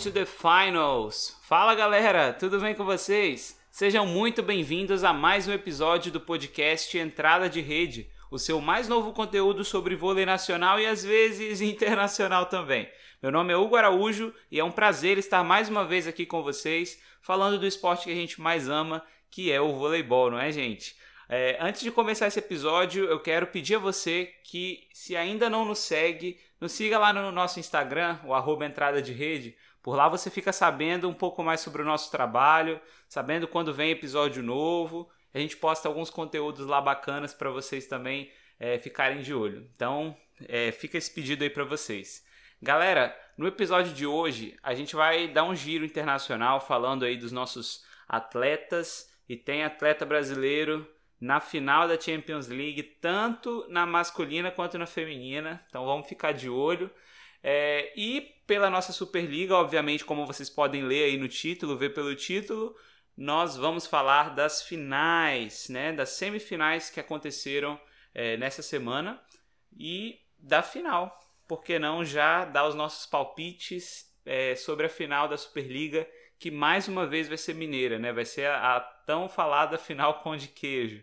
to the finals! Fala galera, tudo bem com vocês? Sejam muito bem-vindos a mais um episódio do podcast Entrada de Rede, o seu mais novo conteúdo sobre vôlei nacional e às vezes internacional também. Meu nome é Hugo Araújo e é um prazer estar mais uma vez aqui com vocês, falando do esporte que a gente mais ama, que é o voleibol, não é, gente? É, antes de começar esse episódio, eu quero pedir a você que, se ainda não nos segue, nos siga lá no nosso Instagram, o arroba entrada de rede. Por lá você fica sabendo um pouco mais sobre o nosso trabalho, sabendo quando vem episódio novo. A gente posta alguns conteúdos lá bacanas para vocês também é, ficarem de olho. Então, é, fica esse pedido aí para vocês. Galera, no episódio de hoje a gente vai dar um giro internacional falando aí dos nossos atletas e tem atleta brasileiro na final da Champions League, tanto na masculina quanto na feminina. Então vamos ficar de olho. É, e pela nossa Superliga, obviamente, como vocês podem ler aí no título, ver pelo título, nós vamos falar das finais, né, das semifinais que aconteceram é, nessa semana e da final. Por que não já dar os nossos palpites é, sobre a final da Superliga, que mais uma vez vai ser mineira, né? Vai ser a, a tão falada final pão de queijo.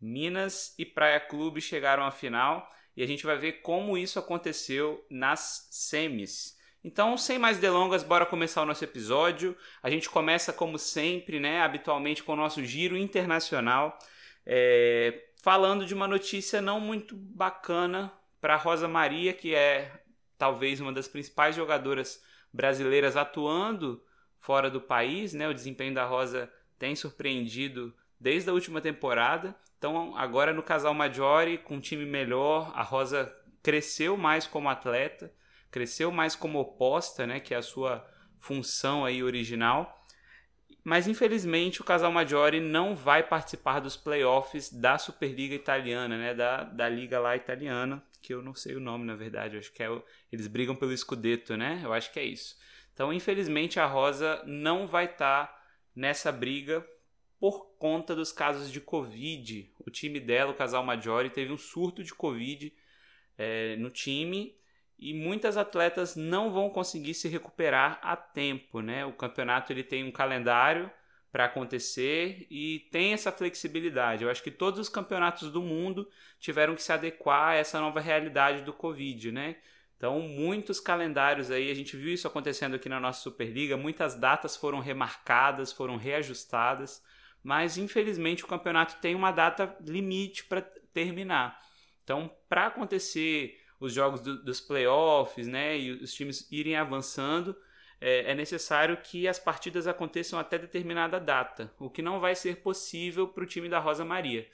Minas e Praia Clube chegaram à final e a gente vai ver como isso aconteceu nas semis. Então, sem mais delongas, bora começar o nosso episódio. A gente começa, como sempre, né, habitualmente, com o nosso giro internacional, é, falando de uma notícia não muito bacana para Rosa Maria, que é talvez uma das principais jogadoras brasileiras atuando fora do país. Né? O desempenho da Rosa tem surpreendido desde a última temporada. Então, agora no casal Maggiore, com um time melhor, a Rosa cresceu mais como atleta, cresceu mais como oposta, né, que é a sua função aí original. Mas infelizmente o casal Maggiore não vai participar dos playoffs da Superliga Italiana, né, da, da liga lá italiana, que eu não sei o nome na verdade, acho que é eles brigam pelo Scudetto, né? Eu acho que é isso. Então, infelizmente a Rosa não vai estar tá nessa briga por conta dos casos de Covid. O time dela, o casal Maggiore, teve um surto de Covid é, no time e muitas atletas não vão conseguir se recuperar a tempo. Né? O campeonato ele tem um calendário para acontecer e tem essa flexibilidade. Eu acho que todos os campeonatos do mundo tiveram que se adequar a essa nova realidade do Covid, né? Então, muitos calendários aí, a gente viu isso acontecendo aqui na nossa Superliga, muitas datas foram remarcadas, foram reajustadas mas infelizmente o campeonato tem uma data limite para terminar. Então, para acontecer os jogos do, dos playoffs, né, e os times irem avançando, é, é, necessário que as partidas aconteçam até determinada data, o que não vai ser possível para o time da Rosa Maria.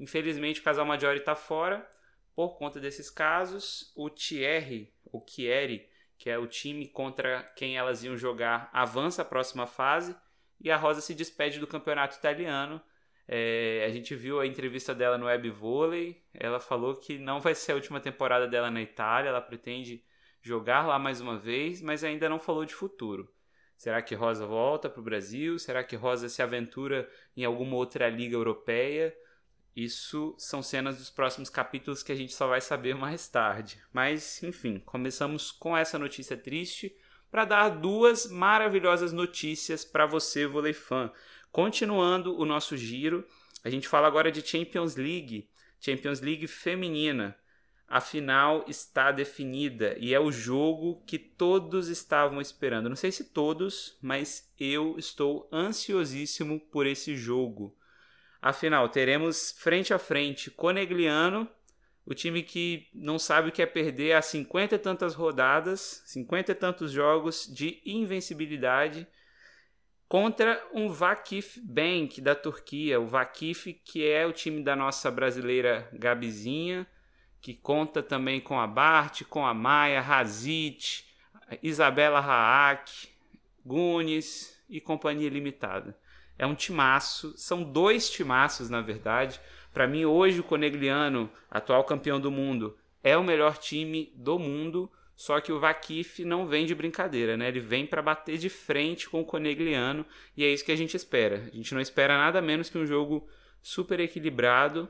Infelizmente, o casal Maggiore está fora por conta desses casos. O Thierry, o Chieri, que é o time contra quem elas iam jogar, avança a próxima fase e a Rosa se despede do campeonato italiano. É, a gente viu a entrevista dela no Web Vôlei. Ela falou que não vai ser a última temporada dela na Itália, ela pretende jogar lá mais uma vez, mas ainda não falou de futuro. Será que Rosa volta para o Brasil? Será que Rosa se aventura em alguma outra liga europeia? Isso são cenas dos próximos capítulos que a gente só vai saber mais tarde. Mas, enfim, começamos com essa notícia triste para dar duas maravilhosas notícias para você, vôlei fã. Continuando o nosso giro, a gente fala agora de Champions League, Champions League feminina. A final está definida e é o jogo que todos estavam esperando. Não sei se todos, mas eu estou ansiosíssimo por esse jogo. Afinal, teremos frente a frente Conegliano o time que não sabe o que é perder há 50 e tantas rodadas, 50 e tantos jogos de invencibilidade contra um Vakif Bank da Turquia. O Vakif, que é o time da nossa brasileira Gabizinha, que conta também com a Bart, com a Maia, Razit, Isabela Raak, Gunes e Companhia Limitada. É um timaço, são dois timaços na verdade. Para mim, hoje, o Conegliano, atual campeão do mundo, é o melhor time do mundo. Só que o Vakif não vem de brincadeira, né? Ele vem para bater de frente com o Conegliano e é isso que a gente espera. A gente não espera nada menos que um jogo super equilibrado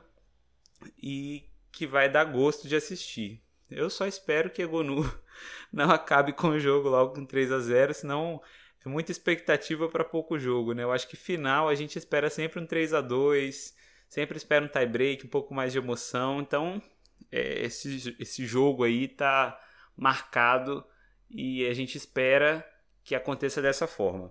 e que vai dar gosto de assistir. Eu só espero que Egonu não acabe com o jogo logo com 3 a 0 senão é muita expectativa para pouco jogo, né? Eu acho que final a gente espera sempre um 3 a 2 sempre espera um tie break, um pouco mais de emoção. Então, é, esse, esse jogo aí tá marcado e a gente espera que aconteça dessa forma.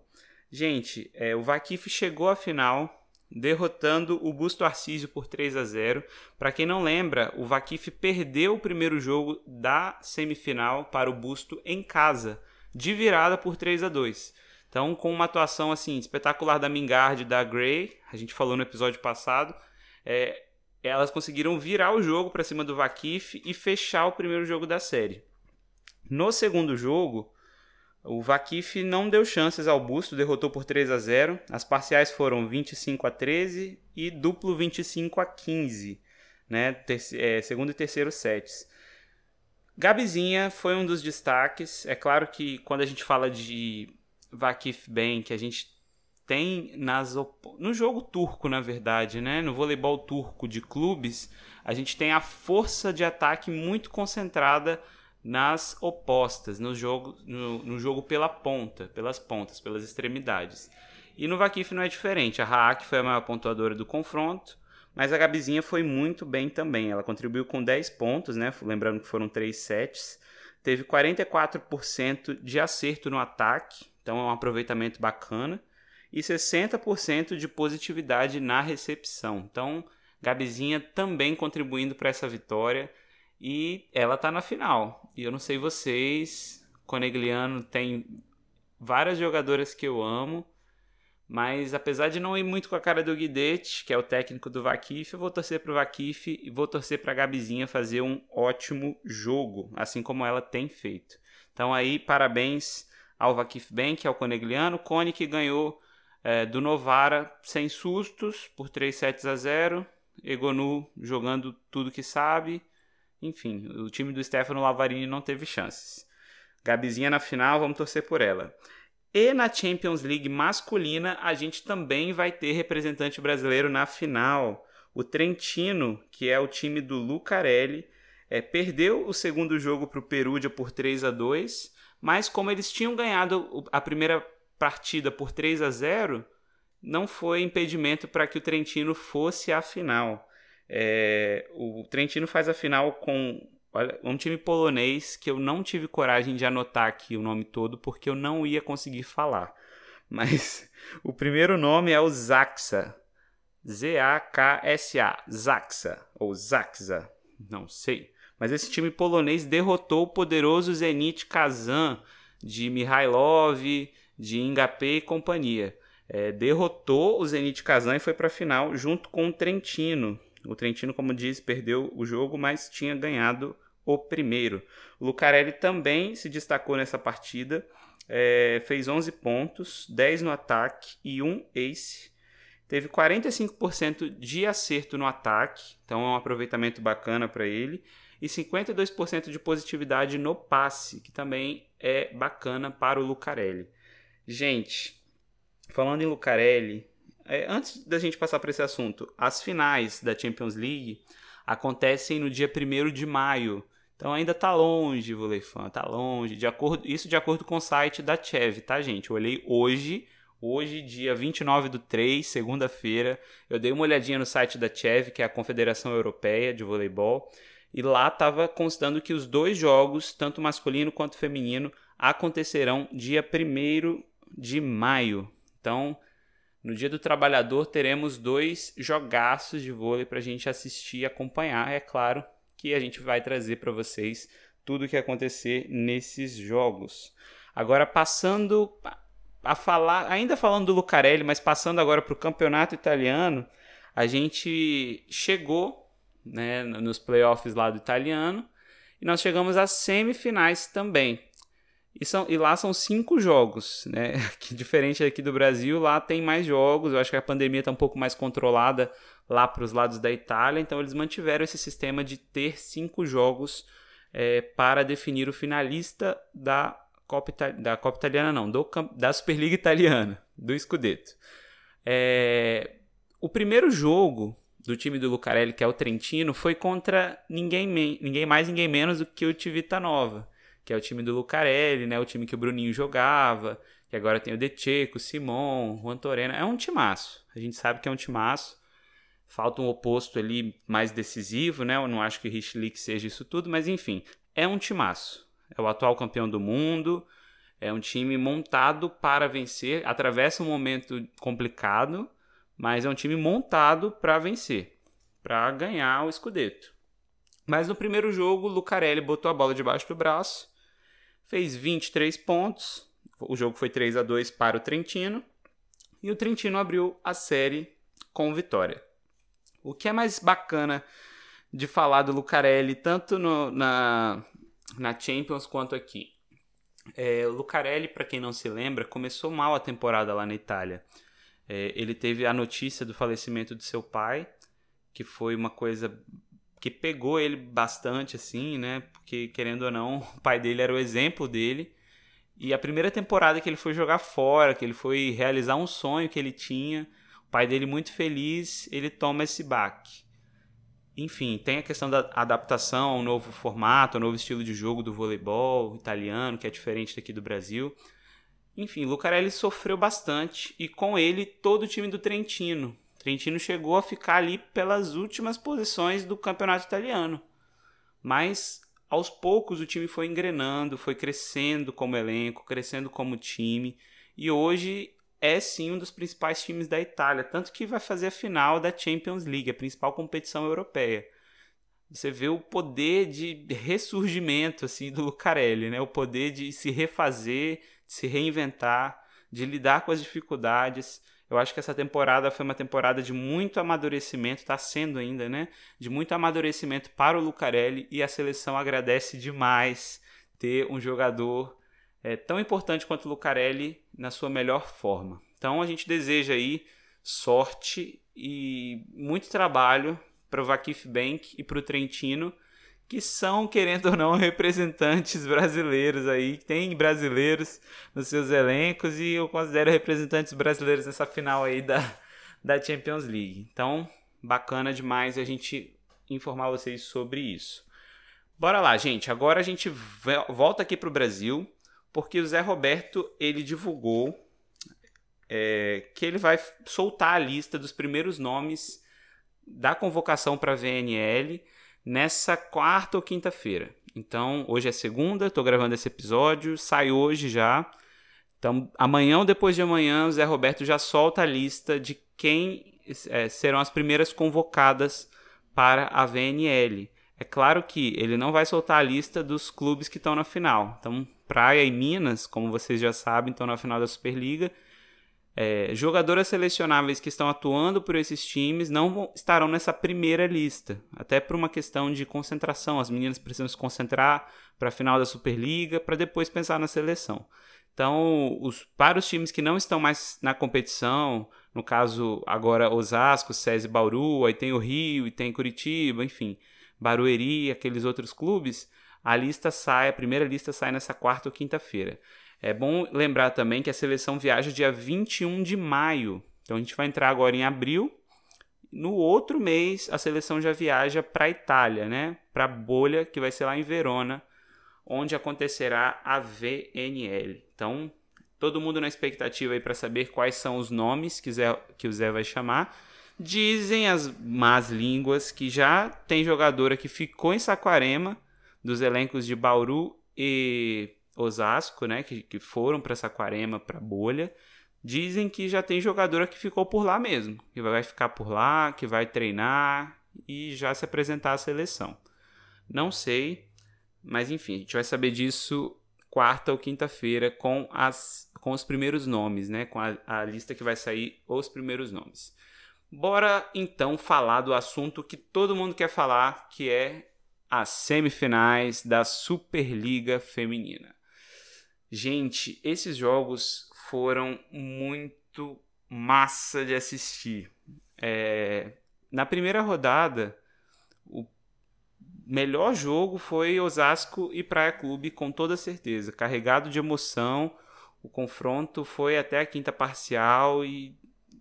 Gente, é, o Vakif chegou à final derrotando o Busto Arcísio por 3 a 0. Para quem não lembra, o Vakif perdeu o primeiro jogo da semifinal para o Busto em casa, de virada por 3 a 2. Então, com uma atuação assim espetacular da Mingard e da Gray, a gente falou no episódio passado, é, elas conseguiram virar o jogo para cima do Vakif e fechar o primeiro jogo da série. No segundo jogo, o Vakif não deu chances ao Busto, derrotou por 3 a 0. As parciais foram 25 a 13 e duplo 25 a 15, né? é, segundo e terceiro sets. Gabizinha foi um dos destaques. É claro que quando a gente fala de Vakif Bank, a gente tem nas no jogo turco, na verdade, né? No voleibol turco de clubes, a gente tem a força de ataque muito concentrada nas opostas, no jogo, no, no, jogo pela ponta, pelas pontas, pelas extremidades. E no Vakif não é diferente. A Haak foi a maior pontuadora do confronto, mas a Gabizinha foi muito bem também. Ela contribuiu com 10 pontos, né? Lembrando que foram 3 sets. Teve 44% de acerto no ataque, então é um aproveitamento bacana. E 60% de positividade na recepção. Então, Gabizinha também contribuindo para essa vitória. E ela tá na final. E eu não sei vocês, Conegliano tem várias jogadoras que eu amo, mas apesar de não ir muito com a cara do Guidete, que é o técnico do Vakif, eu vou torcer pro Vakif e vou torcer pra Gabizinha fazer um ótimo jogo, assim como ela tem feito. Então aí, parabéns ao Vakif Bank, ao Conegliano, Cone que ganhou é, do Novara sem sustos por 3 sets a 0, Egonu jogando tudo que sabe, enfim, o time do Stefano Lavarini não teve chances. Gabizinha na final, vamos torcer por ela. E na Champions League masculina, a gente também vai ter representante brasileiro na final. O Trentino, que é o time do Lucarelli, é, perdeu o segundo jogo para o Perugia por 3 a 2 mas como eles tinham ganhado a primeira partida por 3 a 0 não foi impedimento para que o Trentino fosse à final. É, o Trentino faz a final com olha, um time polonês que eu não tive coragem de anotar aqui o nome todo porque eu não ia conseguir falar. Mas o primeiro nome é o Zaxa. Z-A-K-S-A. Zaxa. Ou Zaxa. Não sei. Mas esse time polonês derrotou o poderoso Zenit Kazan de Mihailov, de Ngapé e companhia. É, derrotou o Zenit Kazan e foi para a final junto com o Trentino, o Trentino, como disse, perdeu o jogo, mas tinha ganhado o primeiro. O Lucarelli também se destacou nessa partida, é, fez 11 pontos, 10 no ataque e 1 ace. Teve 45% de acerto no ataque, então é um aproveitamento bacana para ele. E 52% de positividade no passe, que também é bacana para o Lucarelli. Gente, falando em Lucarelli, é, antes da gente passar para esse assunto, as finais da Champions League acontecem no dia 1 de maio. Então ainda tá longe, Voleifan, tá longe. De acordo, isso de acordo com o site da Chev, tá, gente? Eu olhei hoje, hoje, dia 29 do 3, segunda-feira. Eu dei uma olhadinha no site da Chev, que é a Confederação Europeia de Voleibol, e lá estava constando que os dois jogos, tanto masculino quanto feminino, acontecerão dia 1 de maio. Então, no Dia do Trabalhador teremos dois jogaços de vôlei para a gente assistir e acompanhar. É claro que a gente vai trazer para vocês tudo o que acontecer nesses jogos. Agora passando a falar, ainda falando do Lucarelli, mas passando agora para o campeonato italiano, a gente chegou né, nos playoffs lá do italiano e nós chegamos às semifinais também. E, são, e lá são cinco jogos, né? Que diferente aqui do Brasil, lá tem mais jogos. Eu acho que a pandemia está um pouco mais controlada lá para os lados da Itália, então eles mantiveram esse sistema de ter cinco jogos é, para definir o finalista da Copa, da Copa Italiana, não, do, da Superliga Italiana, do Scudetto. É, o primeiro jogo do time do Lucarelli, que é o Trentino, foi contra ninguém, ninguém mais, ninguém menos do que o Tivita Nova, que é o time do Lucarelli, né? O time que o Bruninho jogava, que agora tem o Decheco, o Simon, o Juan Torena. É um timaço. A gente sabe que é um timaço. Falta um oposto ali mais decisivo, né? Eu não acho que o Richlick seja isso tudo, mas enfim, é um timaço. É o atual campeão do mundo, é um time montado para vencer, atravessa um momento complicado, mas é um time montado para vencer, para ganhar o Scudetto. Mas no primeiro jogo, o Lucarelli botou a bola debaixo do braço, fez 23 pontos. O jogo foi 3 a 2 para o Trentino e o Trentino abriu a série com vitória. O que é mais bacana de falar do Lucarelli, tanto no, na, na Champions quanto aqui? É, o Lucarelli, para quem não se lembra, começou mal a temporada lá na Itália. É, ele teve a notícia do falecimento de seu pai, que foi uma coisa que pegou ele bastante, assim, né? Porque, querendo ou não, o pai dele era o exemplo dele. E a primeira temporada que ele foi jogar fora, que ele foi realizar um sonho que ele tinha, o pai dele muito feliz, ele toma esse baque. Enfim, tem a questão da adaptação ao novo formato, ao novo estilo de jogo do voleibol italiano, que é diferente daqui do Brasil. Enfim, Lucarelli sofreu bastante e com ele todo o time do Trentino. Trentino chegou a ficar ali pelas últimas posições do campeonato italiano. Mas aos poucos o time foi engrenando, foi crescendo como elenco, crescendo como time e hoje é sim um dos principais times da Itália, tanto que vai fazer a final da Champions League, a principal competição europeia. Você vê o poder de ressurgimento assim do Lucarelli, né? O poder de se refazer, de se reinventar, de lidar com as dificuldades. Eu acho que essa temporada foi uma temporada de muito amadurecimento, está sendo ainda, né? De muito amadurecimento para o Lucarelli e a seleção agradece demais ter um jogador é, tão importante quanto o Lucarelli na sua melhor forma. Então a gente deseja aí sorte e muito trabalho para o Vakif Bank e para o Trentino que são, querendo ou não, representantes brasileiros aí, tem brasileiros nos seus elencos e eu considero representantes brasileiros nessa final aí da, da Champions League. Então, bacana demais a gente informar vocês sobre isso. Bora lá, gente. Agora a gente volta aqui para o Brasil, porque o Zé Roberto ele divulgou é, que ele vai soltar a lista dos primeiros nomes da convocação para a VNL nessa quarta ou quinta-feira. Então, hoje é segunda, estou gravando esse episódio, sai hoje já. Então, amanhã ou depois de amanhã, o Zé Roberto já solta a lista de quem é, serão as primeiras convocadas para a VNL. É claro que ele não vai soltar a lista dos clubes que estão na final. Então, Praia e Minas, como vocês já sabem, estão na final da Superliga é, jogadoras selecionáveis que estão atuando por esses times não vão, estarão nessa primeira lista, até por uma questão de concentração. As meninas precisam se concentrar para a final da Superliga, para depois pensar na seleção. Então, os, para os times que não estão mais na competição, no caso agora Osasco, SESI Bauru, aí tem o Rio e tem Curitiba, enfim, Barueri, aqueles outros clubes, a lista sai, a primeira lista sai nessa quarta ou quinta-feira. É bom lembrar também que a seleção viaja dia 21 de maio. Então a gente vai entrar agora em abril. No outro mês, a seleção já viaja para a Itália, né? Para a bolha, que vai ser lá em Verona, onde acontecerá a VNL. Então, todo mundo na expectativa aí para saber quais são os nomes que, Zé, que o Zé vai chamar. Dizem as más línguas que já tem jogadora que ficou em Saquarema, dos elencos de Bauru e Osasco, né, que, que foram para Saquarema, para Bolha, dizem que já tem jogadora que ficou por lá mesmo, que vai ficar por lá, que vai treinar e já se apresentar à seleção. Não sei, mas enfim, a gente vai saber disso quarta ou quinta-feira com as com os primeiros nomes, né, com a, a lista que vai sair os primeiros nomes. Bora então falar do assunto que todo mundo quer falar, que é as semifinais da Superliga Feminina. Gente, esses jogos foram muito massa de assistir. É, na primeira rodada, o melhor jogo foi Osasco e Praia Clube, com toda certeza. Carregado de emoção, o confronto foi até a quinta parcial e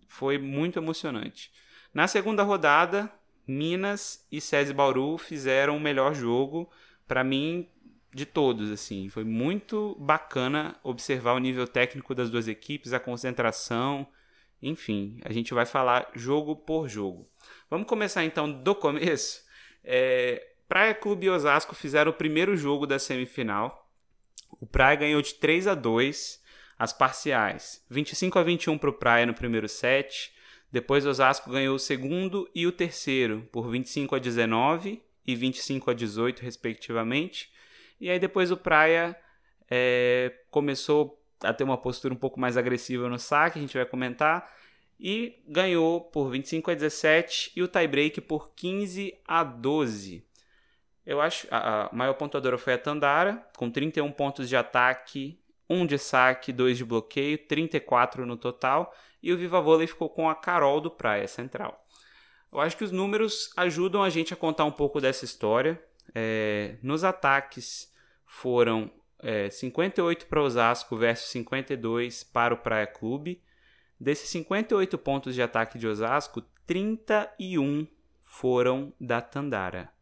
foi muito emocionante. Na segunda rodada, Minas e SESI Bauru fizeram o melhor jogo, para mim, de todos. assim Foi muito bacana observar o nível técnico das duas equipes, a concentração, enfim, a gente vai falar jogo por jogo. Vamos começar então do começo. É, Praia Clube e Osasco fizeram o primeiro jogo da semifinal. O Praia ganhou de 3 a 2 as parciais. 25 a 21 para o Praia no primeiro set. Depois Osasco ganhou o segundo e o terceiro por 25 a 19 e 25 a 18, respectivamente. E aí depois o Praia é, começou a ter uma postura um pouco mais agressiva no saque, a gente vai comentar, e ganhou por 25 a 17 e o tiebreak por 15 a 12. Eu acho a, a maior pontuadora foi a Tandara, com 31 pontos de ataque, 1 de saque, 2 de bloqueio, 34 no total, e o Viva Vôlei ficou com a Carol do Praia Central. Eu acho que os números ajudam a gente a contar um pouco dessa história. É, nos ataques foram é, 58 para Osasco versus 52 para o Praia Clube. Desses 58 pontos de ataque de Osasco, 31 foram da Tandara.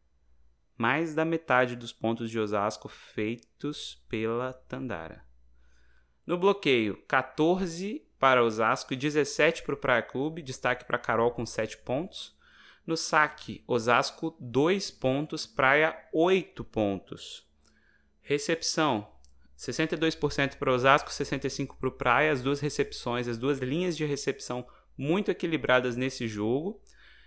Mais da metade dos pontos de Osasco feitos pela Tandara. No bloqueio, 14 para Osasco e 17 para o Praia Clube, destaque para Carol com 7 pontos. No saque, Osasco 2 pontos, Praia 8 pontos. Recepção, 62% para Osasco, 65% para o Praia, as duas recepções, as duas linhas de recepção muito equilibradas nesse jogo.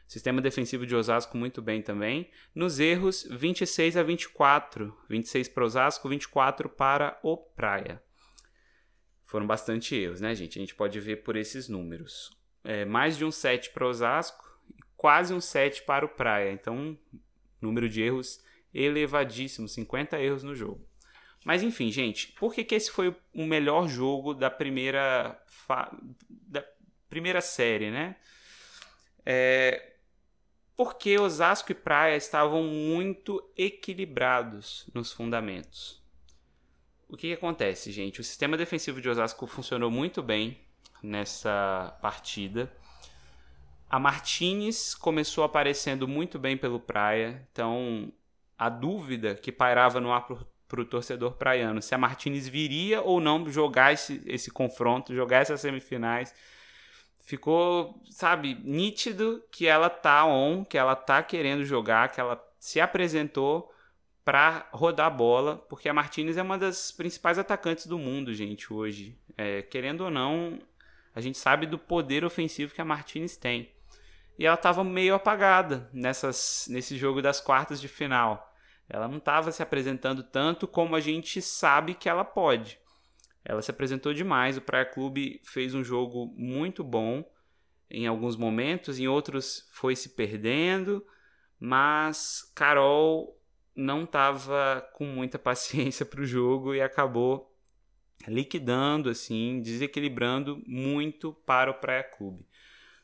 Sistema defensivo de Osasco muito bem também. Nos erros, 26 a 24. 26 para Osasco, 24 para o Praia foram bastante erros, né, gente? A gente pode ver por esses números. É, mais de um 7 para Osasco e quase um 7 para o Praia. Então, número de erros elevadíssimo, 50 erros no jogo. Mas enfim, gente, por que, que esse foi o melhor jogo da primeira, da primeira série, né? É... Porque Osasco e Praia estavam muito equilibrados nos fundamentos. O que, que acontece, gente? O sistema defensivo de Osasco funcionou muito bem nessa partida. A Martinez começou aparecendo muito bem pelo Praia, então a dúvida que pairava no ar para o torcedor praiano se a Martinez viria ou não jogar esse, esse confronto, jogar essas semifinais. Ficou, sabe, nítido que ela tá on, que ela tá querendo jogar, que ela se apresentou para rodar a bola, porque a Martinez é uma das principais atacantes do mundo, gente, hoje. É, querendo ou não, a gente sabe do poder ofensivo que a Martinez tem. E ela estava meio apagada nessas, nesse jogo das quartas de final. Ela não estava se apresentando tanto como a gente sabe que ela pode. Ela se apresentou demais. O Praia Clube fez um jogo muito bom em alguns momentos, em outros foi se perdendo. Mas Carol não estava com muita paciência para o jogo e acabou liquidando, assim, desequilibrando muito para o Praia Clube.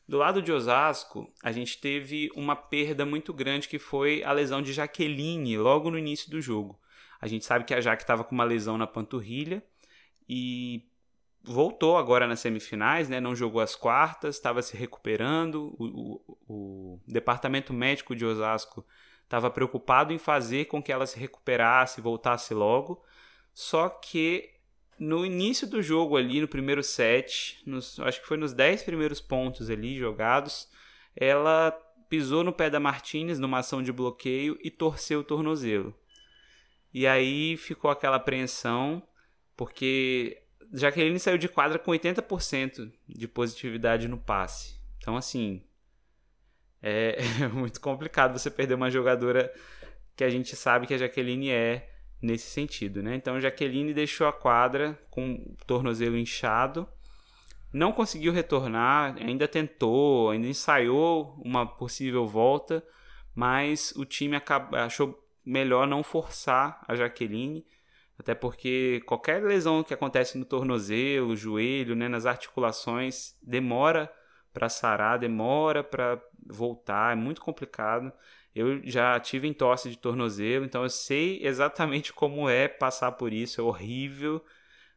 Do lado de Osasco, a gente teve uma perda muito grande que foi a lesão de Jaqueline logo no início do jogo. A gente sabe que a Jaque estava com uma lesão na panturrilha e voltou agora nas semifinais, né? não jogou as quartas, estava se recuperando. O, o, o departamento médico de Osasco estava preocupado em fazer com que ela se recuperasse, voltasse logo. Só que no início do jogo ali, no primeiro set, nos, acho que foi nos 10 primeiros pontos ali jogados, ela pisou no pé da Martinez numa ação de bloqueio e torceu o tornozelo. E aí ficou aquela apreensão, porque Jaqueline saiu de quadra com 80% de positividade no passe. Então, assim, é, é muito complicado você perder uma jogadora que a gente sabe que a Jaqueline é nesse sentido, né? Então, Jaqueline deixou a quadra com o tornozelo inchado, não conseguiu retornar, ainda tentou, ainda ensaiou uma possível volta, mas o time achou melhor não forçar a Jaqueline, até porque qualquer lesão que acontece no tornozelo, joelho, né, nas articulações, demora para sarar, demora para voltar, é muito complicado. Eu já tive entorse de tornozelo, então eu sei exatamente como é passar por isso, é horrível.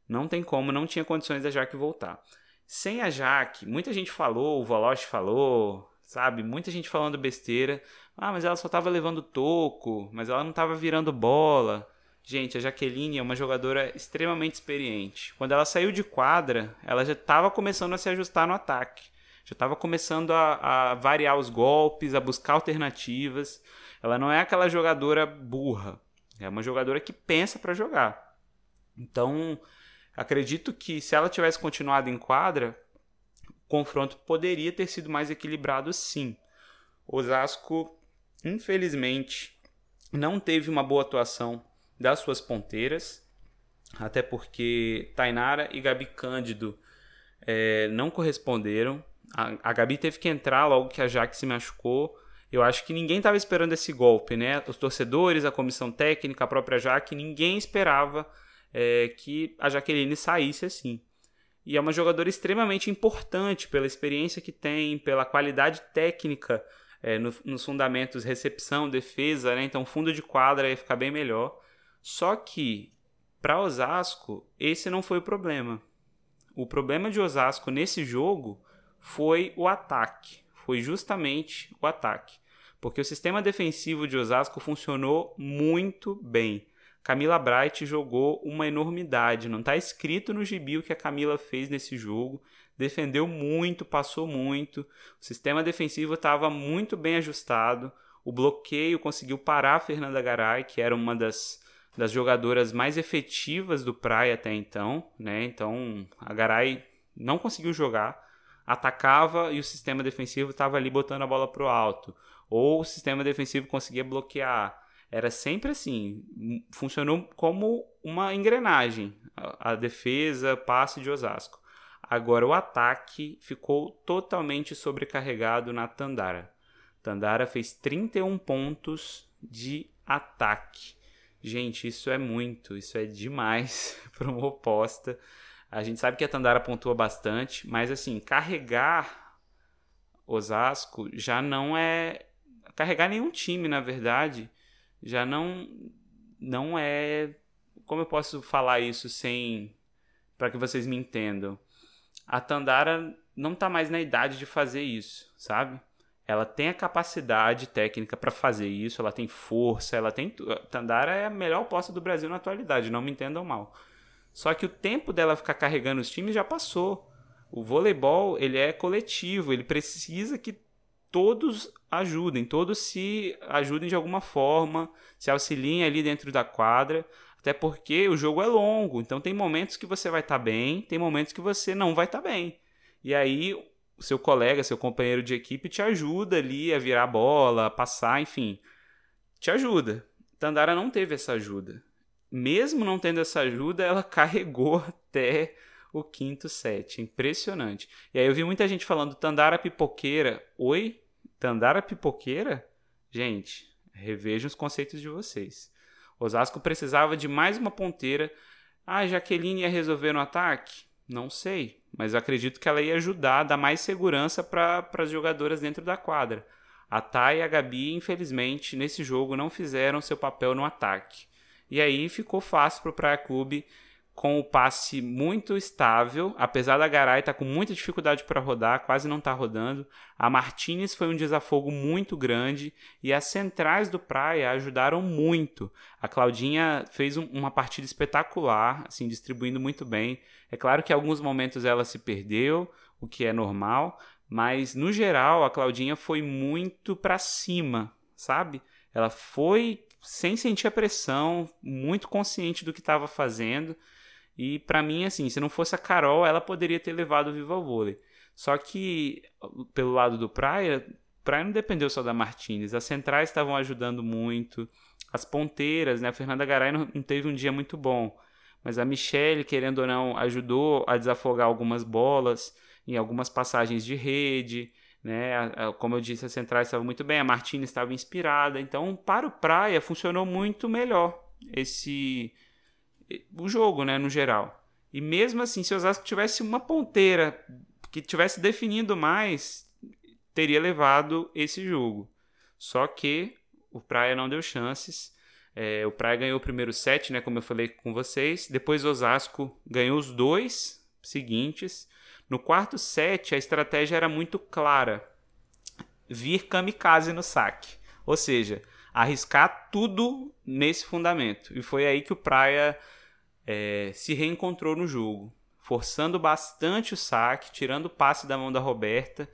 Não tem como, não tinha condições da Jaque voltar. Sem a Jaque, muita gente falou, o Voloche falou, sabe? Muita gente falando besteira. Ah, mas ela só tava levando toco, mas ela não tava virando bola. Gente, a Jaqueline é uma jogadora extremamente experiente. Quando ela saiu de quadra, ela já estava começando a se ajustar no ataque. Já estava começando a, a, variar os golpes, a buscar alternativas. Ela não é aquela jogadora burra. É uma jogadora que pensa para jogar. Então, acredito que se ela tivesse continuado em quadra, o confronto poderia ter sido mais equilibrado sim. Osasco, infelizmente, não teve uma boa atuação das suas ponteiras, até porque Tainara e Gabi Cândido é, não corresponderam. A, a, Gabi teve que entrar logo que a Jaque se machucou. Eu acho que ninguém estava esperando esse golpe, né? Os torcedores, a comissão técnica, a própria Jaque, ninguém esperava é, que a Jaqueline saísse assim. E é uma jogadora extremamente importante pela experiência que tem, pela qualidade técnica é, no, nos fundamentos, recepção, defesa, né? Então, fundo de quadra ia ficar bem melhor. Só que para Osasco, esse não foi o problema. O problema de Osasco nesse jogo foi o ataque. Foi justamente o ataque. Porque o sistema defensivo de Osasco funcionou muito bem. Camila Bright jogou uma enormidade. Não está escrito no gibi o que a Camila fez nesse jogo. Defendeu muito, passou muito. O sistema defensivo estava muito bem ajustado. O bloqueio conseguiu parar a Fernanda Garay, que era uma das das jogadoras mais efetivas do Praia até então, né? Então a Garay não conseguiu jogar, atacava e o sistema defensivo estava ali botando a bola pro alto, ou o sistema defensivo conseguia bloquear. Era sempre assim, funcionou como uma engrenagem, a defesa, passe de Osasco. Agora o ataque ficou totalmente sobrecarregado na Tandara. Tandara fez 31 pontos de ataque. Gente, isso é muito, isso é demais para uma oposta. A gente sabe que a Tandara pontua bastante, mas assim, carregar Osasco já não é. Carregar nenhum time, na verdade, já não, não é. Como eu posso falar isso sem. para que vocês me entendam? A Tandara não está mais na idade de fazer isso, sabe? ela tem a capacidade técnica para fazer isso, ela tem força, ela tem. Tandara é a melhor posta do Brasil na atualidade, não me entendam mal. Só que o tempo dela ficar carregando os times já passou. O voleibol, ele é coletivo, ele precisa que todos ajudem, todos se ajudem de alguma forma, se auxiliem ali dentro da quadra, até porque o jogo é longo, então tem momentos que você vai estar tá bem, tem momentos que você não vai estar tá bem. E aí o seu colega, seu companheiro de equipe te ajuda ali a virar a bola, a passar, enfim. Te ajuda. Tandara não teve essa ajuda. Mesmo não tendo essa ajuda, ela carregou até o quinto set. Impressionante. E aí eu vi muita gente falando Tandara pipoqueira. Oi? Tandara pipoqueira? Gente, revejam os conceitos de vocês. Osasco precisava de mais uma ponteira. Ah, Jaqueline ia resolver no ataque? Não sei, mas acredito que ela ia ajudar dar mais segurança para as jogadoras dentro da quadra. A Thay e a Gabi, infelizmente, nesse jogo não fizeram seu papel no ataque. E aí ficou fácil para o Praia Clube com o passe muito estável, apesar da Garay estar tá com muita dificuldade para rodar, quase não está rodando. A Martinez foi um desafogo muito grande e as centrais do Praia ajudaram muito. A Claudinha fez um, uma partida espetacular, assim, distribuindo muito bem. É claro que em alguns momentos ela se perdeu, o que é normal, mas no geral a Claudinha foi muito para cima, sabe? Ela foi sem sentir a pressão, muito consciente do que estava fazendo. E para mim, assim, se não fosse a Carol, ela poderia ter levado o Viva Vôlei. Só que, pelo lado do Praia, Praia não dependeu só da Martinez. As centrais estavam ajudando muito. As ponteiras, né? A Fernanda Garay não, teve um dia muito bom. Mas a Michelle, querendo ou não, ajudou a desafogar algumas bolas em algumas passagens de rede. Né? Como eu disse, as centrais estavam muito bem, a Martina estava inspirada. Então, para o Praia, funcionou muito melhor esse o jogo, né, no geral. E mesmo assim, se o Osasco tivesse uma ponteira que tivesse definindo mais, teria levado esse jogo. Só que o Praia não deu chances. É, o Praia ganhou o primeiro set, né, como eu falei com vocês. Depois o Osasco ganhou os dois seguintes. No quarto set, a estratégia era muito clara. vir kamikaze no saque. Ou seja, arriscar tudo nesse fundamento. E foi aí que o Praia é, se reencontrou no jogo, forçando bastante o saque, tirando o passe da mão da Roberta.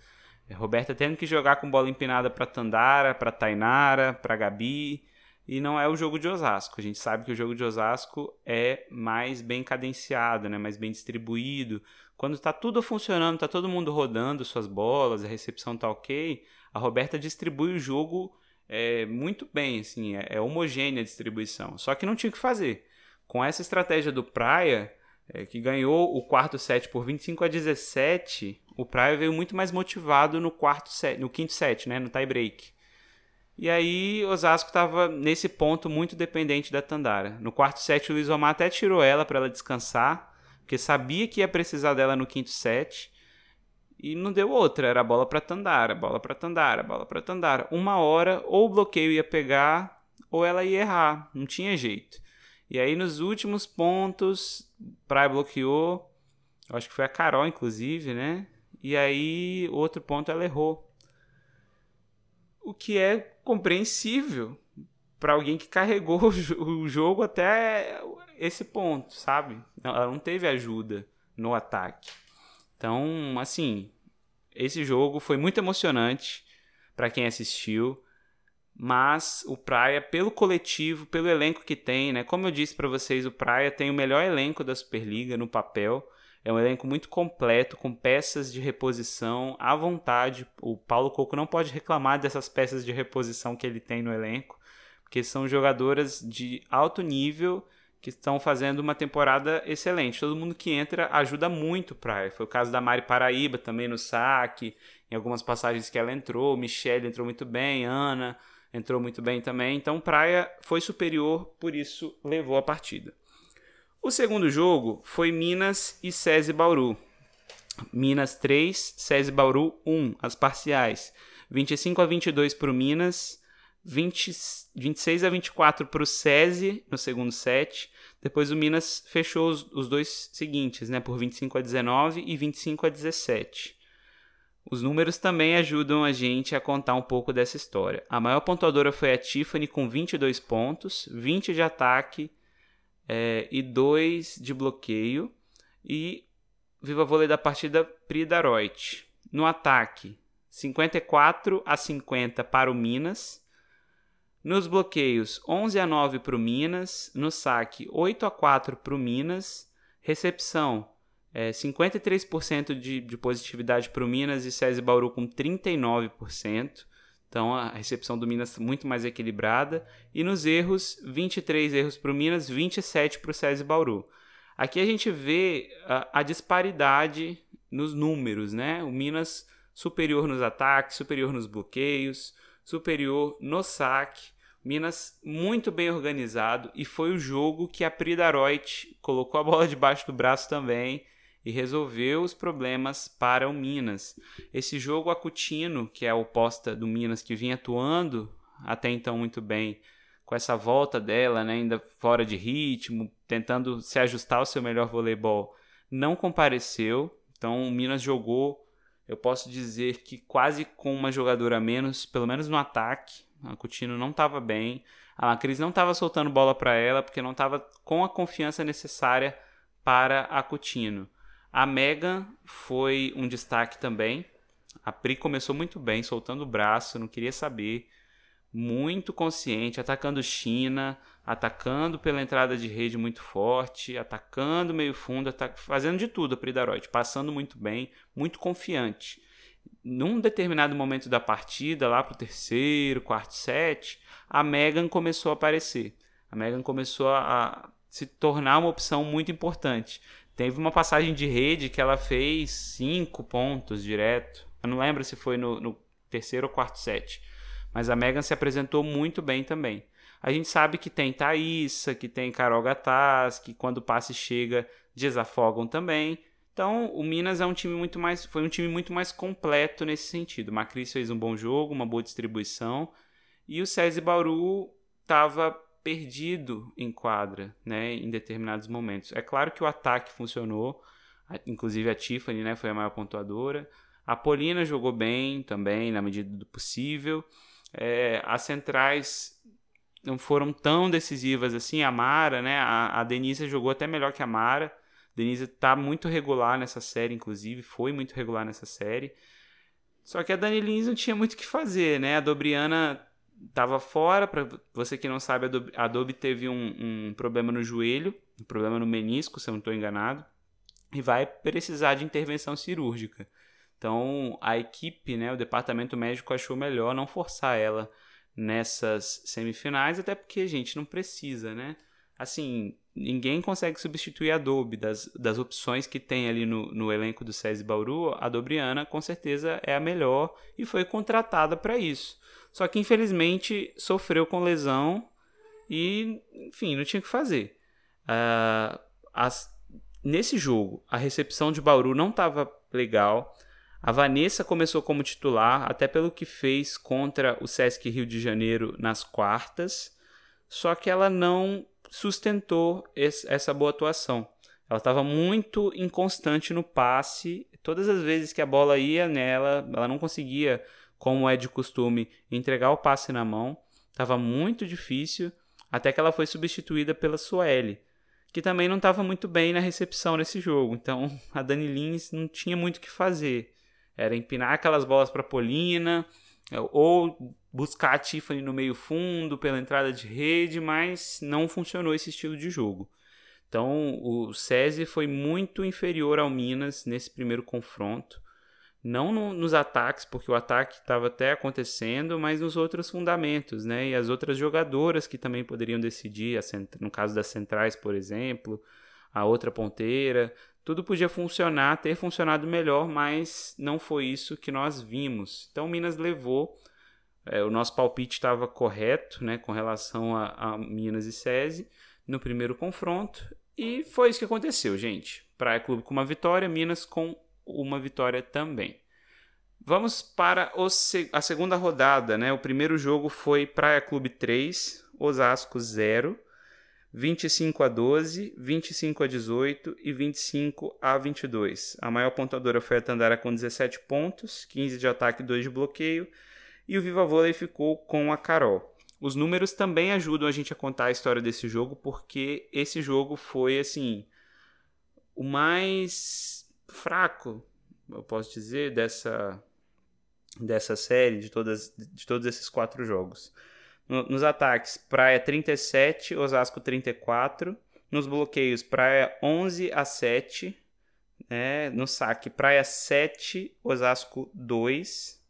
É, Roberta tendo que jogar com bola empinada para Tandara, para Tainara, para Gabi. E não é o jogo de Osasco. A gente sabe que o jogo de Osasco é mais bem cadenciado, né? mais bem distribuído. Quando está tudo funcionando, está todo mundo rodando suas bolas, a recepção está ok, a Roberta distribui o jogo é, muito bem, assim, é, é, homogênea a distribuição. Só que não tinha o que fazer. Com essa estratégia do Praia, é, que ganhou o quarto set por 25 a 17, o Praia veio muito mais motivado no quarto set, no quinto set, né, no tie break. E aí Osasco estava nesse ponto muito dependente da Tandara. No quarto set o Luiz Omar até tirou ela para ela descansar, porque sabia que ia precisar dela no quinto set. E não deu outra, era bola para Tandara, bola para Tandara, bola para Tandara. Uma hora ou o bloqueio ia pegar ou ela ia errar, não tinha jeito. E aí nos últimos pontos, Praia bloqueou, acho que foi a Carol inclusive, né? E aí outro ponto ela errou. O que é compreensível para alguém que carregou o jogo até esse ponto, sabe? Ela não teve ajuda no ataque. Então, assim, esse jogo foi muito emocionante para quem assistiu, mas o Praia, pelo coletivo, pelo elenco que tem, né? Como eu disse para vocês, o Praia tem o melhor elenco da Superliga no papel. É um elenco muito completo, com peças de reposição à vontade. O Paulo Coco não pode reclamar dessas peças de reposição que ele tem no elenco, porque são jogadoras de alto nível que estão fazendo uma temporada excelente. Todo mundo que entra ajuda muito para. Foi o caso da Mari Paraíba também no saque, em algumas passagens que ela entrou. Michelle entrou muito bem, Ana entrou muito bem também. Então, Praia foi superior, por isso levou a partida. O segundo jogo foi Minas e SESI Bauru. Minas 3, SESI Bauru 1, as parciais. 25 a 22 para o Minas, 20, 26 a 24 para o SESI no segundo set. Depois o Minas fechou os, os, dois seguintes, né, por 25 a 19 e 25 a 17. Os números também ajudam a gente a contar um pouco dessa história. A maior pontuadora foi a Tiffany com 22 pontos, 20 de ataque é, e 2 de bloqueio. E viva vôlei da partida Pri Daroit. No ataque, 54 a 50 para o Minas, nos bloqueios, 11 a 9 para o Minas. No saque, 8 a 4 para o Minas. Recepção, é, 53% de, de positividade para o Minas e SESI Bauru com 39%. Então a recepção do Minas muito mais equilibrada. E nos erros, 23 erros para o Minas, 27 para o SESI Bauru. Aqui a gente vê a, a, disparidade nos números, né? O Minas superior nos ataques, superior nos bloqueios, superior no saque. Minas muito bem organizado e foi o jogo que a Prida Reut colocou a bola debaixo do braço também e resolveu os problemas para o Minas. Esse jogo Acutino, que é a oposta do Minas que vinha atuando até então muito bem, com essa volta dela, né, ainda fora de ritmo, tentando se ajustar ao seu melhor voleibol, não compareceu. Então o Minas jogou, eu posso dizer que quase com uma jogadora a menos, pelo menos no ataque, a Coutinho não estava bem. A Macris não estava soltando bola para ela porque não estava com a confiança necessária para a Coutinho. A Megan foi um destaque também. A Pri começou muito bem, soltando o braço, não queria saber. Muito consciente, atacando China, atacando pela entrada de rede muito forte, atacando meio fundo, fazendo de tudo a Pri Daroit, passando muito bem, muito confiante num determinado momento da partida, lá pro terceiro, quarto set, a Megan começou a aparecer. A Megan começou a se tornar uma opção muito importante. Teve uma passagem de rede que ela fez cinco pontos direto. Eu não lembro se foi no, no terceiro ou quarto set. Mas a Megan se apresentou muito bem também. A gente sabe que tem Thaísa, que tem Carol Gataz, que quando o passe chega desafogam também. Então, o Minas é um time muito mais, foi um time muito mais completo nesse sentido. Macris fez um bom jogo, uma boa distribuição, e o César Bauru estava perdido em quadra, né, em determinados momentos. É claro que o ataque funcionou, inclusive a Tiffany, né, foi a maior pontuadora. A Polina jogou bem também, na medida do possível. É, as centrais não foram tão decisivas assim. A Mara, né? A, a Denise jogou até melhor que a Mara. A Denise está muito regular nessa série, inclusive, foi muito regular nessa série. Só que a Dani Lins não tinha muito o que fazer, né? A Dobriana estava fora. Para você que não sabe, a Adobe teve um, um, problema no joelho, um problema no menisco, se eu não estou enganado, e vai precisar de intervenção cirúrgica. Então, a equipe, né, o departamento médico achou melhor não forçar ela nessas semifinais, até porque a gente não precisa, né? Assim, ninguém consegue substituir a Adobe. Das, das opções que tem ali no, no elenco do SESI Bauru, a Dobriana com certeza é a melhor e foi contratada para isso. Só que infelizmente sofreu com lesão e, enfim, não tinha o que fazer. Uh, as, nesse jogo, a recepção de Bauru não estava legal. A Vanessa começou como titular, até pelo que fez contra o Sesc Rio de Janeiro nas quartas, só que ela não sustentou esse, essa boa atuação. Ela estava muito inconstante no passe, todas as vezes que a bola ia nela, ela não conseguia, como é de costume, entregar o passe na mão. Estava muito difícil, até que ela foi substituída pela Sueli, que também não estava muito bem na recepção nesse jogo. Então a Dani Lins não tinha muito o que fazer. Era empinar aquelas bolas para Polina, ou buscar a Tiffany no meio fundo pela entrada de rede, mas não funcionou esse estilo de jogo. Então o SESI foi muito inferior ao Minas nesse primeiro confronto. Não no, nos ataques, porque o ataque estava até acontecendo, mas nos outros fundamentos, né? E as outras jogadoras que também poderiam decidir, no caso das centrais, por exemplo, a outra ponteira, tudo podia funcionar, ter funcionado melhor, mas não foi isso que nós vimos. Então, Minas levou. É, o nosso palpite estava correto né, com relação a, a Minas e SESI no primeiro confronto. E foi isso que aconteceu, gente. Praia Clube com uma vitória, Minas com uma vitória também. Vamos para o, a segunda rodada. Né? O primeiro jogo foi Praia Clube 3, Osasco 0. 25 a 12, 25 a 18 e 25 a 22. A maior pontuadora foi a Tandara com 17 pontos, 15 de ataque e 2 de bloqueio, e o Viva Vôlei ficou com a Carol. Os números também ajudam a gente a contar a história desse jogo, porque esse jogo foi assim o mais fraco, eu posso dizer, dessa dessa série de todas de todos esses quatro jogos nos ataques, Praia 37, Osasco 34. Nos bloqueios, Praia 11 a 7. Né? No saque, Praia 7, Osasco 2.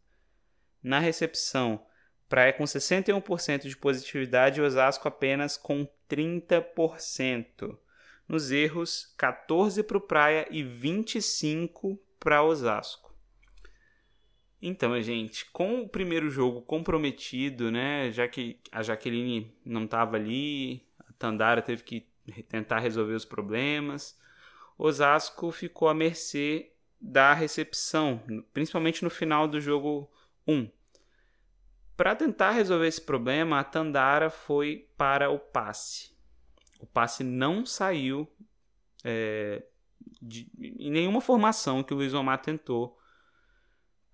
Na recepção, Praia com 61% de positividade e Osasco apenas com 30%. Nos erros, 14 para o Praia e 25 para Osasco. Então, gente, com o primeiro jogo comprometido, né, já que a Jaqueline não estava ali, a Tandara teve que tentar resolver os problemas, Osasco ficou à mercê da recepção, principalmente no final do jogo 1. Para tentar resolver esse problema, a Tandara foi para o passe. O passe não saiu é, de, em nenhuma formação que o Luiz Omar tentou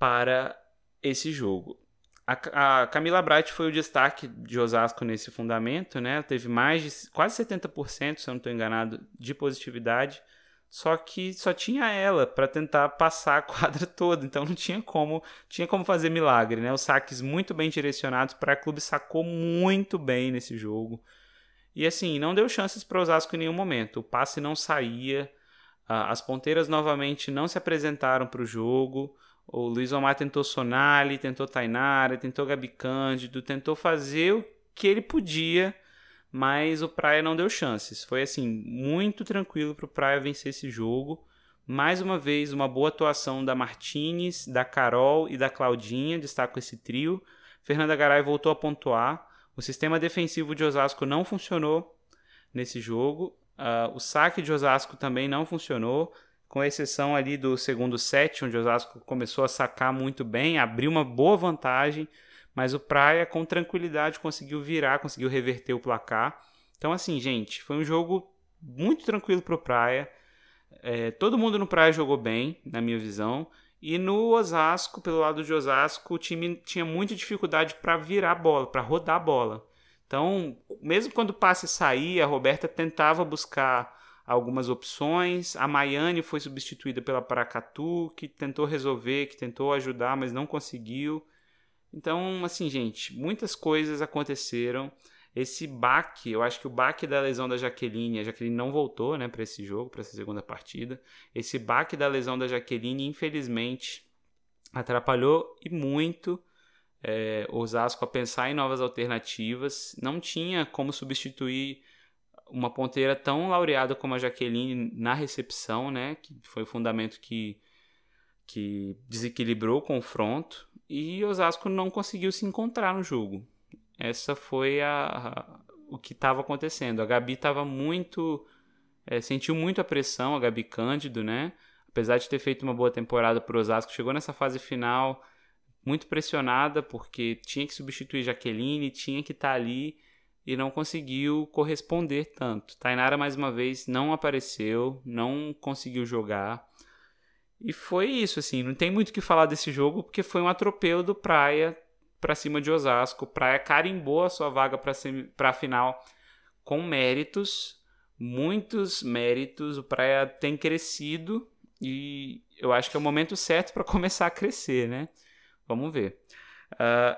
para esse jogo. A, a, Camila Bright foi o destaque de Osasco nesse fundamento, né? Teve mais de quase 70%, se eu não estou enganado, de positividade. Só que só tinha ela para tentar passar a quadra toda, então não tinha como, tinha como fazer milagre, né? Os saques muito bem direcionados para clube sacou muito bem nesse jogo. E assim, não deu chances para Osasco em nenhum momento. O passe não saía, as ponteiras novamente não se apresentaram para o jogo. O Luiz Omar tentou Sonali, tentou Tainara, tentou Gabi Cândido, tentou fazer o que ele podia, mas o Praia não deu chances. Foi assim, muito tranquilo para o Praia vencer esse jogo. Mais uma vez, uma boa atuação da Martinez, da Carol e da Claudinha, destaco esse trio. Fernanda Garay voltou a pontuar. O sistema defensivo de Osasco não funcionou nesse jogo. Uh, o saque de Osasco também não funcionou com exceção ali do segundo set, onde o Osasco começou a sacar muito bem, abriu uma boa vantagem, mas o Praia com tranquilidade conseguiu virar, conseguiu reverter o placar. Então assim, gente, foi um jogo muito tranquilo para o Praia. É, todo mundo no Praia jogou bem, na minha visão. E no Osasco, pelo lado de Osasco, o time tinha muita dificuldade para virar a bola, para rodar a bola. Então, mesmo quando o passe saía, a Roberta tentava buscar algumas opções. A Maiane foi substituída pela Paracatu, que tentou resolver, que tentou ajudar, mas não conseguiu. Então, assim, gente, muitas coisas aconteceram. Esse baque, eu acho que o baque da lesão da Jaqueline, a Jaqueline não voltou, né, para esse jogo, para essa segunda partida. Esse baque da lesão da Jaqueline, infelizmente, atrapalhou e muito é, Osasco a pensar em novas alternativas. Não tinha como substituir uma ponteira tão laureada como a Jaqueline na recepção, né, que foi o fundamento que, que desequilibrou o confronto. E Osasco não conseguiu se encontrar no jogo essa foi a, a o que estava acontecendo. A Gabi estava muito. É, sentiu muito a pressão, a Gabi Cândido, né? Apesar de ter feito uma boa temporada para o Osasco, chegou nessa fase final muito pressionada porque tinha que substituir Jaqueline, tinha que estar tá ali e não conseguiu corresponder tanto. Tainara, mais uma vez, não apareceu, não conseguiu jogar. E foi isso, assim, não tem muito o que falar desse jogo porque foi um atropelo do Praia para cima de Osasco. Praia carimbou a sua vaga para a final com méritos, muitos méritos. O Praia tem crescido e eu acho que é o momento certo para começar a crescer, né? Vamos ver. Uh,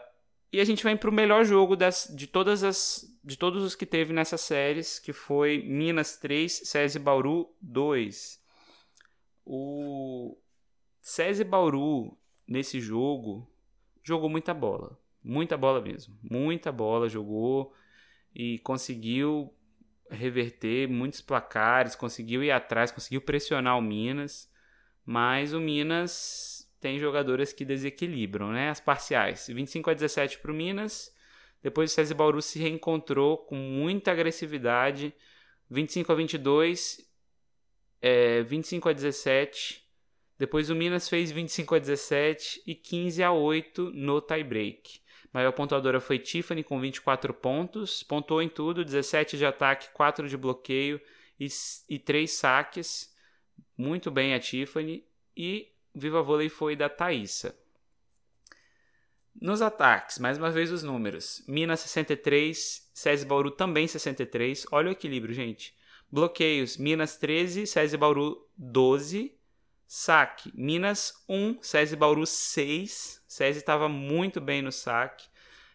e a gente vai para o melhor jogo das, de, todas as, de todos os que teve nessas séries, que foi Minas 3, SESI Bauru 2. O SESI Bauru, nesse jogo, jogou muita bola. Muita bola mesmo. Muita bola jogou e conseguiu reverter muitos placares, conseguiu ir atrás, conseguiu pressionar o Minas. Mas o Minas tem jogadoras que desequilibram, né? As parciais. 25 a 17 para o Minas. Depois o César Bauru se reencontrou com muita agressividade. 25 a 22, é, 25 a 17 depois o Minas fez 25 a 17 e 15 a 8 no tie-break. Maior pontuadora foi Tiffany com 24 pontos, pontuou em tudo, 17 de ataque, 4 de bloqueio e, e 3 saques. Muito bem a Tiffany. E Viva Vôlei foi da Thaísa. Nos ataques, mais uma vez os números. Minas 63, SESI Bauru também 63. Olha o equilíbrio, gente. Bloqueios, Minas 13, SESI Bauru 12. Saque, Minas 1, SESI Bauru 6. SESI estava muito bem no saque.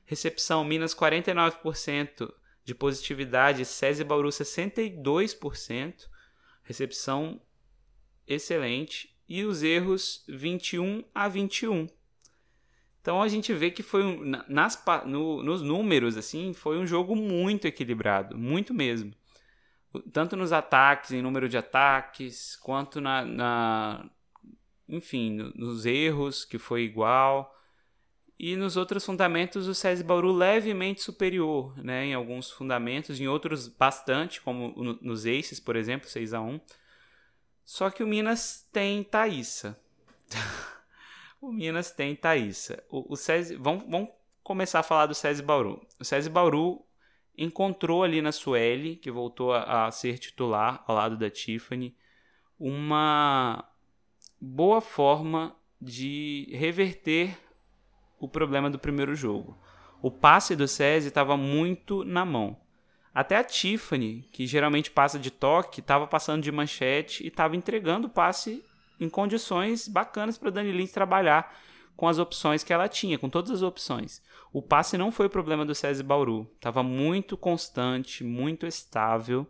Recepção, Minas 49% de positividade, SESI Bauru 62%. Recepção excelente. E os erros 21 a 21. Então a gente vê que foi um, nas, no, nos números assim foi um jogo muito equilibrado, muito mesmo tanto nos ataques, em número de ataques, quanto na, na enfim, no, nos erros, que foi igual. E nos outros fundamentos, o SESI Bauru levemente superior, né? Em alguns fundamentos, em outros bastante, como no, nos Aces, por exemplo, 6 a 1 Só que o Minas tem Thaísa. o Minas tem Thaísa. O, o SESI, vamos, vamos começar a falar do SESI Bauru. O SESI Bauru encontrou ali na Sueli, que voltou a, a ser titular ao lado da Tiffany, uma boa forma de reverter o problema do primeiro jogo. O passe do SESI estava muito na mão. Até a Tiffany, que geralmente passa de toque, estava passando de manchete e estava entregando o passe em condições bacanas para Dani Lins trabalhar com as opções que ela tinha, com todas as opções. O passe não foi o problema do César Bauru. Estava muito constante, muito estável.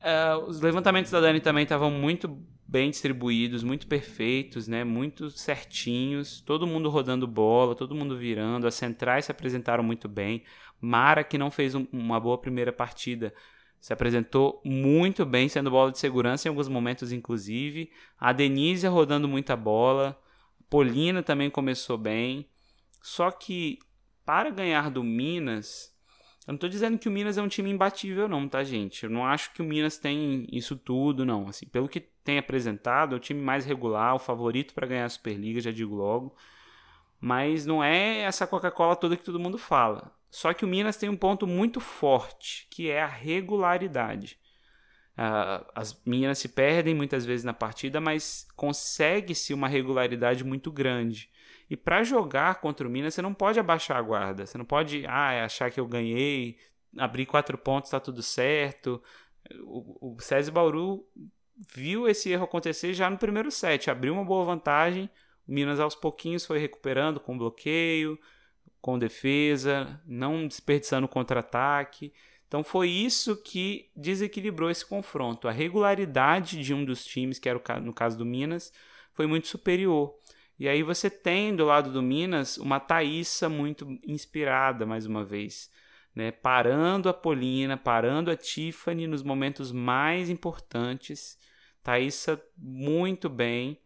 Uh, os levantamentos da Dani também estavam muito bem distribuídos, muito perfeitos, né? muito certinhos. Todo mundo rodando bola, todo mundo virando. As centrais se apresentaram muito bem. Mara, que não fez um, uma boa primeira partida, se apresentou muito bem, sendo bola de segurança em alguns momentos, inclusive. A Denise rodando muita bola. Polina também começou bem. Só que para ganhar do Minas, eu não estou dizendo que o Minas é um time imbatível, não, tá, gente? Eu não acho que o Minas tem isso tudo, não. Assim, pelo que tem apresentado, é o time mais regular, o favorito para ganhar a Superliga, já digo logo. Mas não é essa Coca-Cola toda que todo mundo fala. Só que o Minas tem um ponto muito forte, que é a regularidade. Uh, as meninas se perdem muitas vezes na partida, mas consegue-se uma regularidade muito grande. E para jogar contra o Minas, você não pode abaixar a guarda. Você não pode ah, achar que eu ganhei, abrir quatro pontos, está tudo certo. O, o César Bauru viu esse erro acontecer já no primeiro set. Abriu uma boa vantagem. O Minas aos pouquinhos foi recuperando com bloqueio, com defesa, não desperdiçando contra-ataque. Então foi isso que desequilibrou esse confronto. A regularidade de um dos times, que era no caso do Minas, foi muito superior. E aí você tem do lado do Minas uma Thaísa muito inspirada, mais uma vez. Né? Parando a Polina, parando a Tiffany nos momentos mais importantes. Thaísa muito bem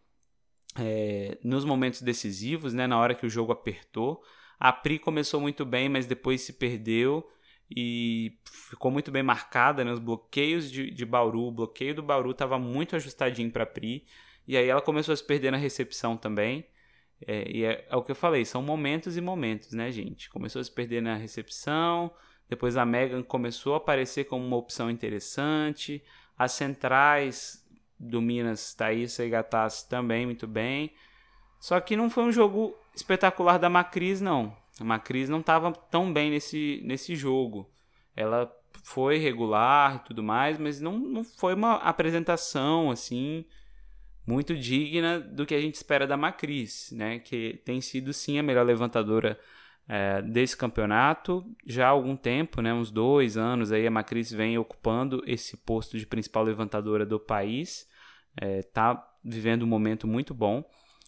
é, nos momentos decisivos, né? na hora que o jogo apertou. A Pri começou muito bem, mas depois se perdeu e ficou muito bem marcada, né? Os bloqueios de, de Bauru, o bloqueio do Bauru estava muito ajustadinho para Pri, e aí ela começou a se perder na recepção também. É, e é, é, o que eu falei, são momentos e momentos, né, gente? Começou a se perder na recepção, depois a Megan começou a aparecer como uma opção interessante, as centrais do Minas, Thaís e Gataz também muito bem. Só que não foi um jogo espetacular da Macris, não. A Macris não estava tão bem nesse, nesse jogo. Ela foi regular e tudo mais, mas não, não foi uma apresentação assim muito digna do que a gente espera da Macris, né? Que tem sido sim a melhor levantadora é, desse campeonato já há algum tempo, né? Uns dois anos aí a Macris vem ocupando esse posto de principal levantadora do país, é, tá vivendo um momento muito bom.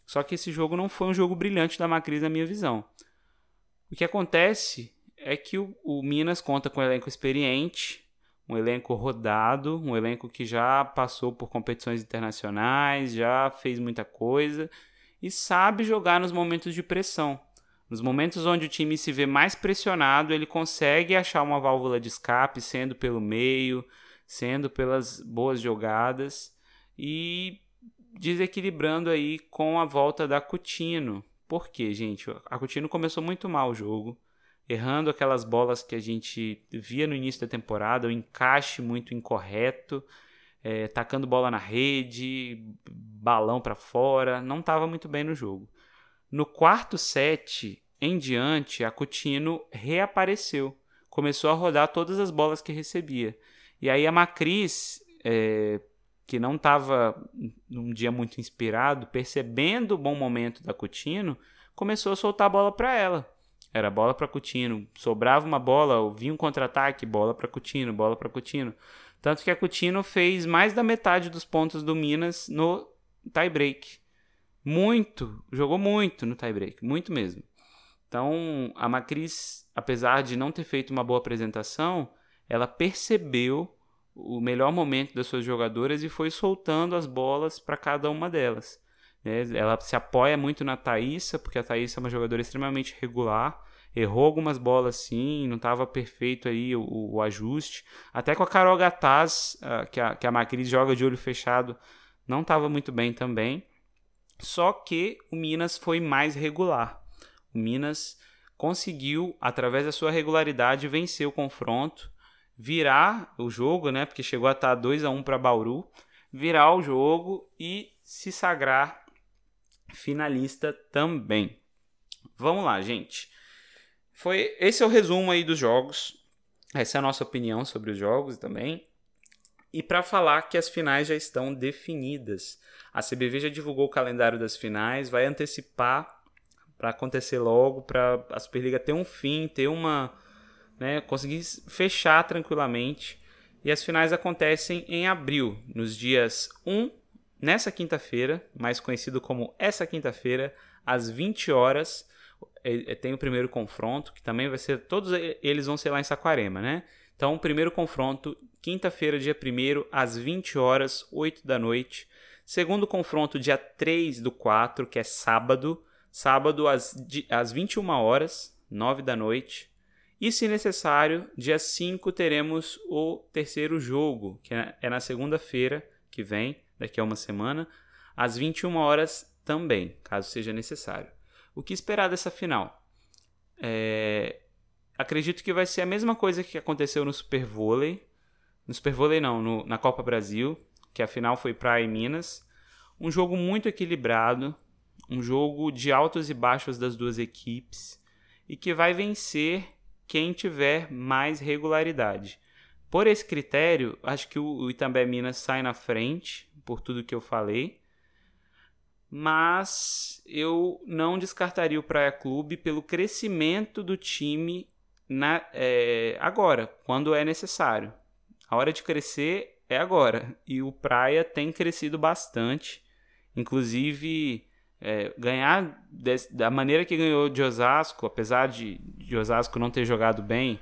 Só que esse jogo não foi um jogo brilhante da Macris na minha visão. O que acontece é que o, o Minas conta com um elenco experiente, um elenco rodado, um elenco que já passou por competições internacionais, já fez muita coisa e sabe jogar nos momentos de pressão. Nos momentos onde o time se vê mais pressionado, ele consegue achar uma válvula de escape, sendo pelo meio, sendo pelas boas jogadas e desequilibrando aí com a volta da Coutinho, por quê, gente? A Coutinho começou muito mal o jogo, errando aquelas bolas que a gente via no início da temporada, o encaixe muito incorreto, é, tacando bola na rede, balão para fora, não estava muito bem no jogo. No quarto set em diante, a Coutinho reapareceu, começou a rodar todas as bolas que recebia. E aí a Macris, é, que não estava num dia muito inspirado, percebendo o bom momento da Coutinho, começou a soltar a bola para ela. Era bola para Coutinho, sobrava uma bola, vinha um contra-ataque, bola para Coutinho, bola para Coutinho. Tanto que a Coutinho fez mais da metade dos pontos do Minas no tie-break. Muito, jogou muito no tie-break, muito mesmo. Então, a Macris, apesar de não ter feito uma boa apresentação, ela percebeu o melhor momento das suas jogadoras e foi soltando as bolas para cada uma delas. Né? Ela se apoia muito na Thaísa, porque a Thaísa é uma jogadora extremamente regular. Errou algumas bolas sim, não estava perfeito aí o, o, ajuste. Até com a Carol Gataz, uh, que, a, que a Macris joga de olho fechado, não estava muito bem também. Só que o Minas foi mais regular. O Minas conseguiu, através da sua regularidade, vencer o confronto virar o jogo, né? Porque chegou a estar 2 a 1 para Bauru, virar o jogo e se sagrar finalista também. Vamos lá, gente. Foi esse é o resumo aí dos jogos. Essa é a nossa opinião sobre os jogos também. E para falar que as finais já estão definidas. A CBV já divulgou o calendário das finais, vai antecipar para acontecer logo, para a Superliga ter um fim, ter uma né, conseguir fechar tranquilamente. E as finais acontecem em abril, nos dias 1, nessa quinta-feira, mais conhecido como essa quinta-feira, às 20 horas. É, é, tem o primeiro confronto, que também vai ser. Todos eles vão ser lá em Saquarema, né? Então, primeiro confronto, quinta-feira, dia 1 às 20 horas, 8 da noite. Segundo confronto, dia 3 do 4, que é sábado. Sábado às, às 21 horas, 9 da noite. E, se necessário, dia 5 teremos o terceiro jogo, que é, é na segunda-feira que vem, daqui a uma semana, às 21 horas também, caso seja necessário. O que esperar dessa final? É... Acredito que vai ser a mesma coisa que aconteceu no Super Vôlei. no Super Vôlei não, no, na Copa Brasil, que a final foi Praia e Minas. Um jogo muito equilibrado, um jogo de altos e baixos das duas equipes e que vai vencer quem tiver mais regularidade. Por esse critério, acho que o Itambé Minas sai na frente, por tudo que eu falei. Mas eu não descartaria o Praia Clube pelo crescimento do time na, é, agora, quando é necessário. A hora de crescer é agora. E o Praia tem crescido bastante. Inclusive, é, ganhar da maneira que ganhou de Osasco, apesar de, de Osasco não ter jogado bem,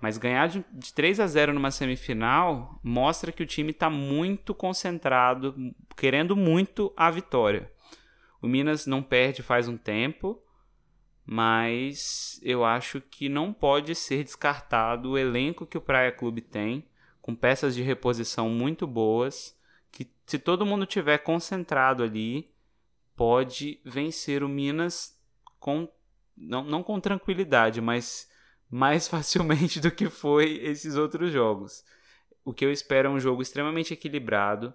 mas ganhar de, de 3 a 0 numa semifinal mostra que o time está muito concentrado, querendo muito a vitória. O Minas não perde faz um tempo, mas eu acho que não pode ser descartado o elenco que o Praia Clube tem, com peças de reposição muito boas, que se todo mundo tiver concentrado ali, pode vencer o Minas com não, não com tranquilidade, mas mais facilmente do que foi esses outros jogos. O que eu espero é um jogo extremamente equilibrado.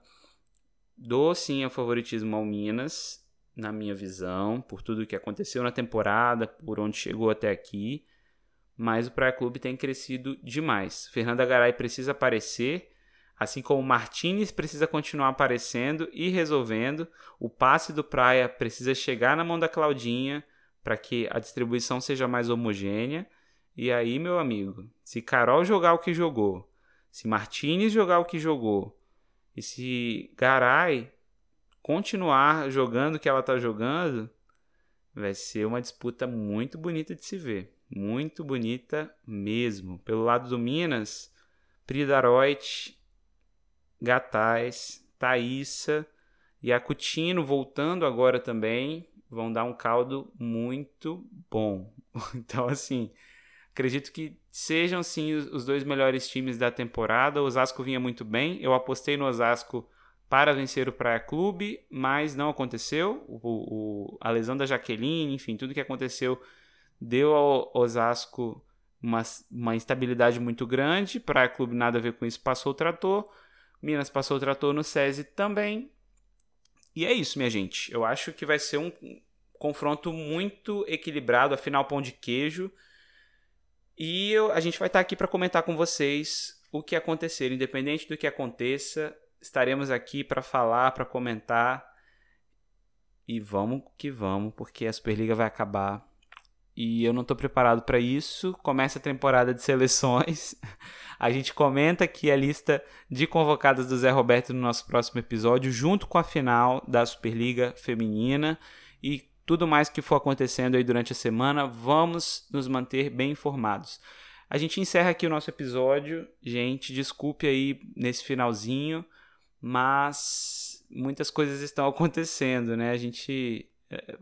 Dou sim o favoritismo ao Minas, na minha visão, por tudo que aconteceu na temporada, por onde chegou até aqui. Mas o Praia Clube tem crescido demais. Fernanda Garay precisa aparecer Assim como Martinez precisa continuar aparecendo e resolvendo, o passe do Praia precisa chegar na mão da Claudinha para que a distribuição seja mais homogênea. E aí, meu amigo, se Carol jogar o que jogou, se Martinez jogar o que jogou, e se Garay continuar jogando o que ela está jogando, vai ser uma disputa muito bonita de se ver. Muito bonita mesmo. Pelo lado do Minas, Pridaroit Gatais, Thaísa e a Coutinho voltando agora também vão dar um caldo muito bom. Então, assim, acredito que sejam sim os dois melhores times da temporada. O Osasco vinha muito bem. Eu apostei no Osasco para vencer o Praia Clube, mas não aconteceu. O, o, a lesão da Jaqueline, enfim, tudo que aconteceu deu ao Osasco uma, uma instabilidade muito grande. Praia Clube nada a ver com isso, passou o trator. Minas passou o trator no SESI também. E é isso, minha gente. Eu acho que vai ser um confronto muito equilibrado, afinal, pão de queijo. E eu, a gente vai estar aqui para comentar com vocês o que acontecer. Independente do que aconteça, estaremos aqui para falar, para comentar. E vamos que vamos, porque a Superliga vai acabar. E eu não estou preparado para isso. Começa a temporada de seleções. A gente comenta aqui a lista de convocadas do Zé Roberto no nosso próximo episódio, junto com a final da Superliga Feminina e tudo mais que for acontecendo aí durante a semana. Vamos nos manter bem informados. A gente encerra aqui o nosso episódio. Gente, desculpe aí nesse finalzinho, mas muitas coisas estão acontecendo, né? A gente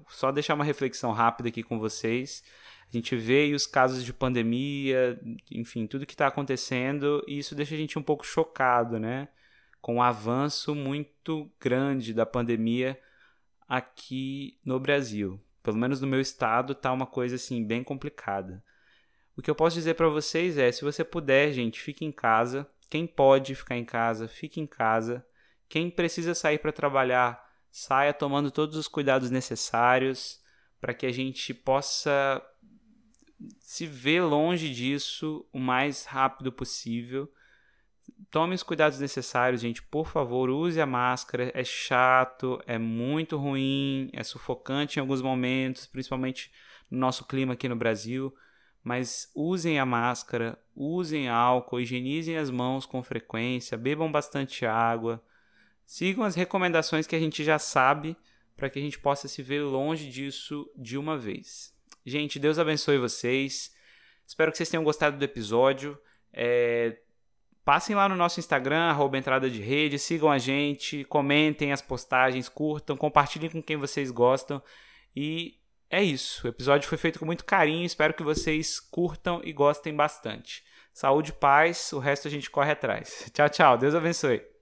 só deixar uma reflexão rápida aqui com vocês. A gente vê os casos de pandemia, enfim, tudo que está acontecendo, e isso deixa a gente um pouco chocado, né? Com o um avanço muito grande da pandemia aqui no Brasil. Pelo menos no meu estado tá uma coisa assim bem complicada. O que eu posso dizer para vocês é, se você puder, gente, fique em casa. Quem pode ficar em casa, fique em casa. Quem precisa sair para trabalhar, saia tomando todos os cuidados necessários para que a gente possa se ver longe disso o mais rápido possível. Tome os cuidados necessários, gente. Por favor, use a máscara. É chato, é muito ruim, é sufocante em alguns momentos, principalmente no nosso clima aqui no Brasil. Mas usem a máscara, usem álcool, higienizem as mãos com frequência, bebam bastante água. Sigam as recomendações que a gente já sabe para que a gente possa se ver longe disso de uma vez. Gente, Deus abençoe vocês. Espero que vocês tenham gostado do episódio. É... Passem lá no nosso Instagram, arroba entrada de rede, sigam a gente, comentem as postagens, curtam, compartilhem com quem vocês gostam. E é isso. O episódio foi feito com muito carinho. Espero que vocês curtam e gostem bastante. Saúde paz. O resto a gente corre atrás. Tchau, tchau. Deus abençoe.